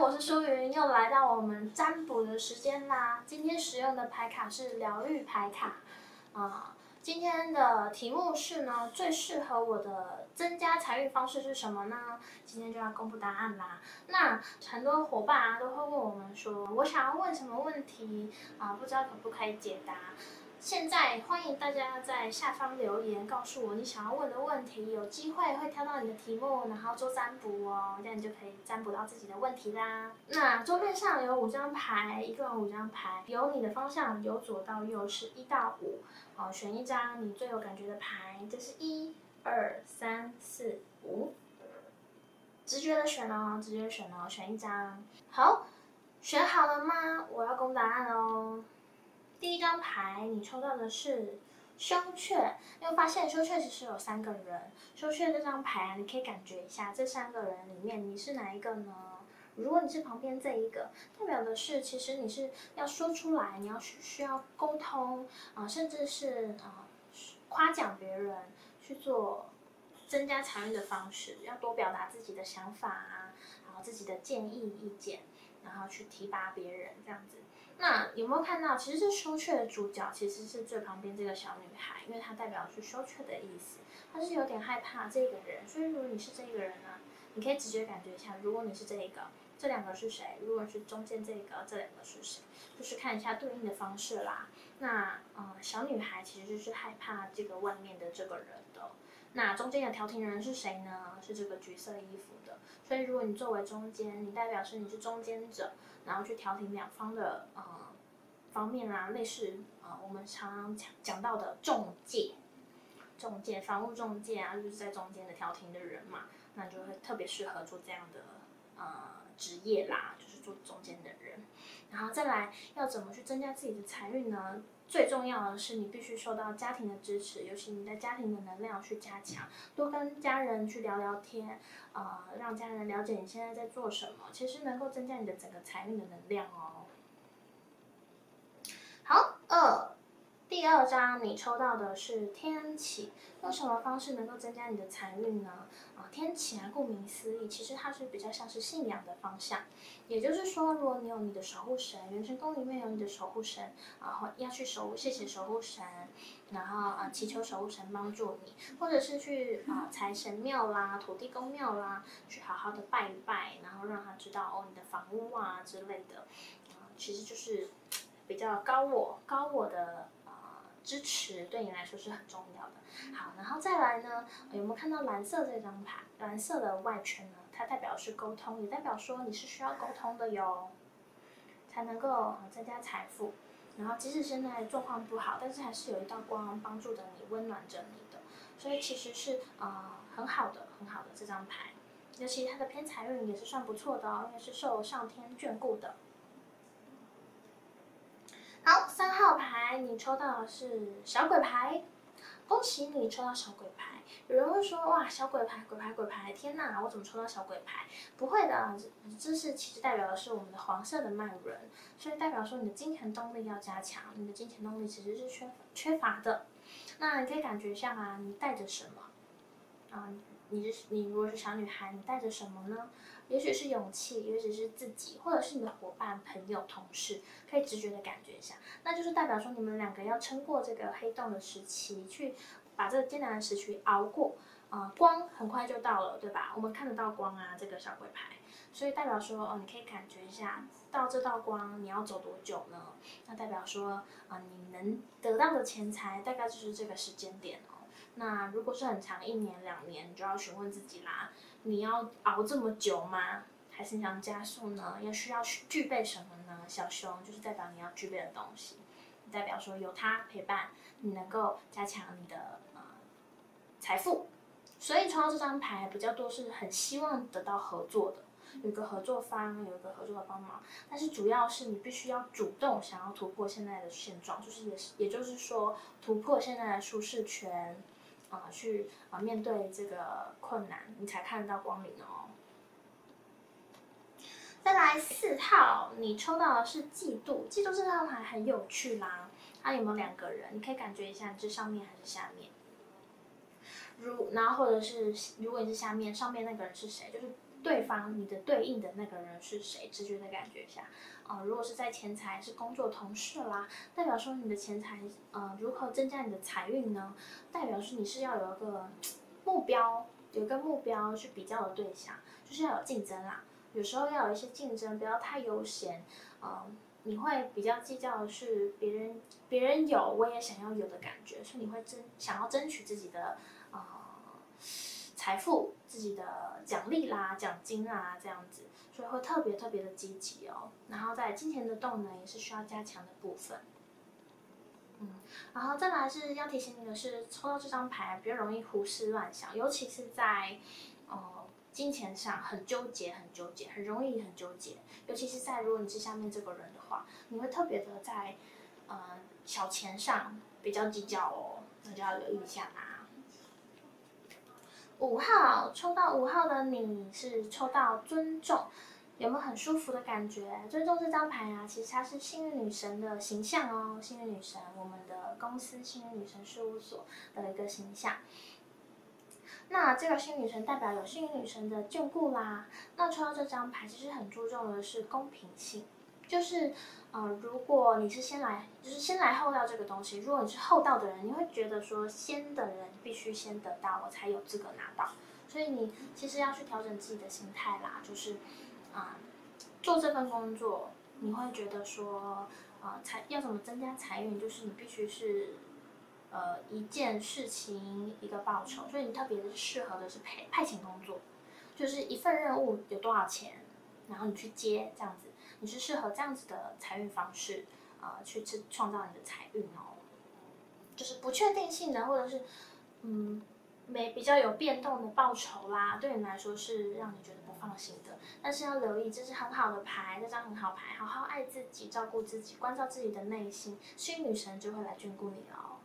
我是舒云，又来到我们占卜的时间啦。今天使用的牌卡是疗愈牌卡，啊，今天的题目是呢，最适合我的增加财运方式是什么呢？今天就要公布答案啦。那很多伙伴啊都会问我们说，我想要问什么问题啊？不知道可不可以解答。现在欢迎大家在下方留言，告诉我你想要问的问题，有机会会挑到你的题目，然后做占卜哦，这样你就可以占卜到自己的问题啦。那桌面上有五张牌，一共有五张牌，由你的方向由左到右是一到五，哦，选一张你最有感觉的牌，这是一、二、三、四、五，直觉的选哦，直觉选哦，选一张。好，选好了吗？我要公答案哦。张牌，你抽到的是羞怯。你会发现羞怯其实有三个人。羞怯这张牌啊，你可以感觉一下，这三个人里面你是哪一个呢？如果你是旁边这一个，代表的是其实你是要说出来，你要需需要沟通啊，甚至是啊夸奖别人，去做增加财运的方式，要多表达自己的想法啊，然后自己的建议意见，然后去提拔别人这样子。那有没有看到，其实这羞怯的主角其实是最旁边这个小女孩，因为她代表是羞怯的意思，她是有点害怕这个人。所以如果你是这个人呢，你可以直接感觉一下，如果你是这一个，这两个是谁？如果是中间这个，这两个是谁？就是看一下对应的方式啦。那嗯，小女孩其实就是害怕这个外面的这个人的。那中间的调停人是谁呢？是这个橘色衣服的。所以如果你作为中间，你代表是你是中间者。然后去调停两方的呃方面啦，类似呃我们常常讲讲到的中介，中介房屋中介啊，就是在中间的调停的人嘛，那就会特别适合做这样的呃职业啦，就是做中间的人。然后再来要怎么去增加自己的财运呢？最重要的是你必须受到家庭的支持，尤其你的家庭的能量去加强，多跟家人去聊聊天，呃，让家人了解你现在在做什么，其实能够增加你的整个财运的能量哦。好，二。第二张你抽到的是天启，用什么方式能够增加你的财运呢？啊，天启啊，顾名思义，其实它是比较像是信仰的方向。也就是说，如果你有你的守护神，元神宫里面有你的守护神，然后要去守护，谢谢守护神，然后啊祈求守护神帮助你，或者是去啊财神庙啦、土地公庙啦，去好好的拜一拜，然后让他知道哦你的房屋啊之类的，啊其实就是比较高我高我的。支持对你来说是很重要的。好，然后再来呢，有没有看到蓝色这张牌？蓝色的外圈呢？它代表是沟通，也代表说你是需要沟通的哟，才能够增加财富。然后即使现在状况不好，但是还是有一道光帮助着你，温暖着你的。所以其实是呃很好的，很好的这张牌。尤其它的偏财运也是算不错的哦，因为是受上天眷顾的。好，三号哎你抽到的是小鬼牌，恭喜你抽到小鬼牌。有人会说，哇，小鬼牌，鬼牌，鬼牌，天哪，我怎么抽到小鬼牌？不会的，这是其实代表的是我们的黄色的脉轮，所以代表说你的金钱动力要加强，你的金钱动力其实是缺缺乏的。那你可以感觉一下啊，你带着什么？啊，你是你如果是小女孩，你带着什么呢？也许是勇气，也许是自己，或者是你的伙伴、朋友、同事，可以直觉的感觉一下，那就是代表说你们两个要撑过这个黑洞的时期，去把这个艰难的时期熬过，啊，光很快就到了，对吧？我们看得到光啊，这个小鬼牌，所以代表说，哦，你可以感觉一下，到这道光你要走多久呢？那代表说，啊，你能得到的钱财大概就是这个时间点哦。那如果是很长，一年、两年，你就要询问自己啦。你要熬这么久吗？还是想加速呢？要需要具备什么呢？小熊就是代表你要具备的东西，代表说有它陪伴，你能够加强你的呃财富。所以抽到这张牌比较多是很希望得到合作的，有一个合作方，有一个合作的帮忙。但是主要是你必须要主动想要突破现在的现状，就是也是也就是说突破现在的舒适圈。啊，去啊面对这个困难，你才看得到光明哦。再来四号，你抽到的是嫉妒，嫉妒这张牌很有趣啦。它有没有两个人？你可以感觉一下，你是上面还是下面？如然后或者是如果你是下面，上面那个人是谁？就是。对方你的对应的那个人是谁，直觉的感觉下。啊，如果是在钱财是工作同事啦，代表说你的钱财呃如何增加你的财运呢？代表是你是要有一个目标，有一个目标去比较的对象，就是要有竞争啦。有时候要有一些竞争，不要太悠闲。嗯，你会比较计较的是别人别人有我也想要有的感觉，所以你会争想要争取自己的呃财富、自己的奖励啦、奖金啊这样子。所以会特别特别的积极哦，然后在金钱的动能也是需要加强的部分。嗯，然后再来是要提醒你的是，抽到这张牌比较容易胡思乱想，尤其是在呃金钱上很纠结、很纠结，很容易很纠结。尤其是在如果你是下面这个人的话，你会特别的在呃小钱上比较计较哦，那就要留意一下啦。五号抽到五号的你是抽到尊重，有没有很舒服的感觉？尊重这张牌啊，其实它是幸运女神的形象哦，幸运女神，我们的公司幸运女神事务所的一个形象。那这个幸运女神代表有幸运女神的眷顾啦。那抽到这张牌，其实很注重的是公平性，就是。嗯，如果你是先来，就是先来后到这个东西。如果你是后到的人，你会觉得说先的人必须先得到，我才有资格拿到。所以你其实要去调整自己的心态啦，就是，啊，做这份工作，你会觉得说，啊，财要怎么增加财运，就是你必须是，呃，一件事情一个报酬。所以你特别适合的是派派遣工作，就是一份任务有多少钱，然后你去接这样子。你是适合这样子的财运方式，呃，去去创造你的财运哦。就是不确定性的，或者是嗯，没比较有变动的报酬啦，对你来说是让你觉得不放心的。但是要留意，这是很好的牌，这张很好牌，好好爱自己，照顾自己，关照自己的内心，幸运女神就会来眷顾你哦。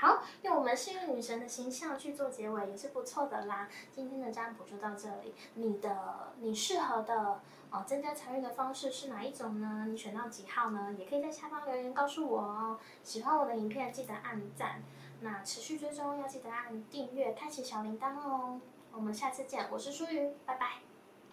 好，用我们幸运女神的形象去做结尾也是不错的啦。今天的占卜就到这里，你的你适合的。哦，增加财运的方式是哪一种呢？你选到几号呢？也可以在下方留言告诉我哦。喜欢我的影片记得按赞，那持续追踪要记得按订阅，开启小铃铛哦。我们下次见，我是舒瑜，拜拜。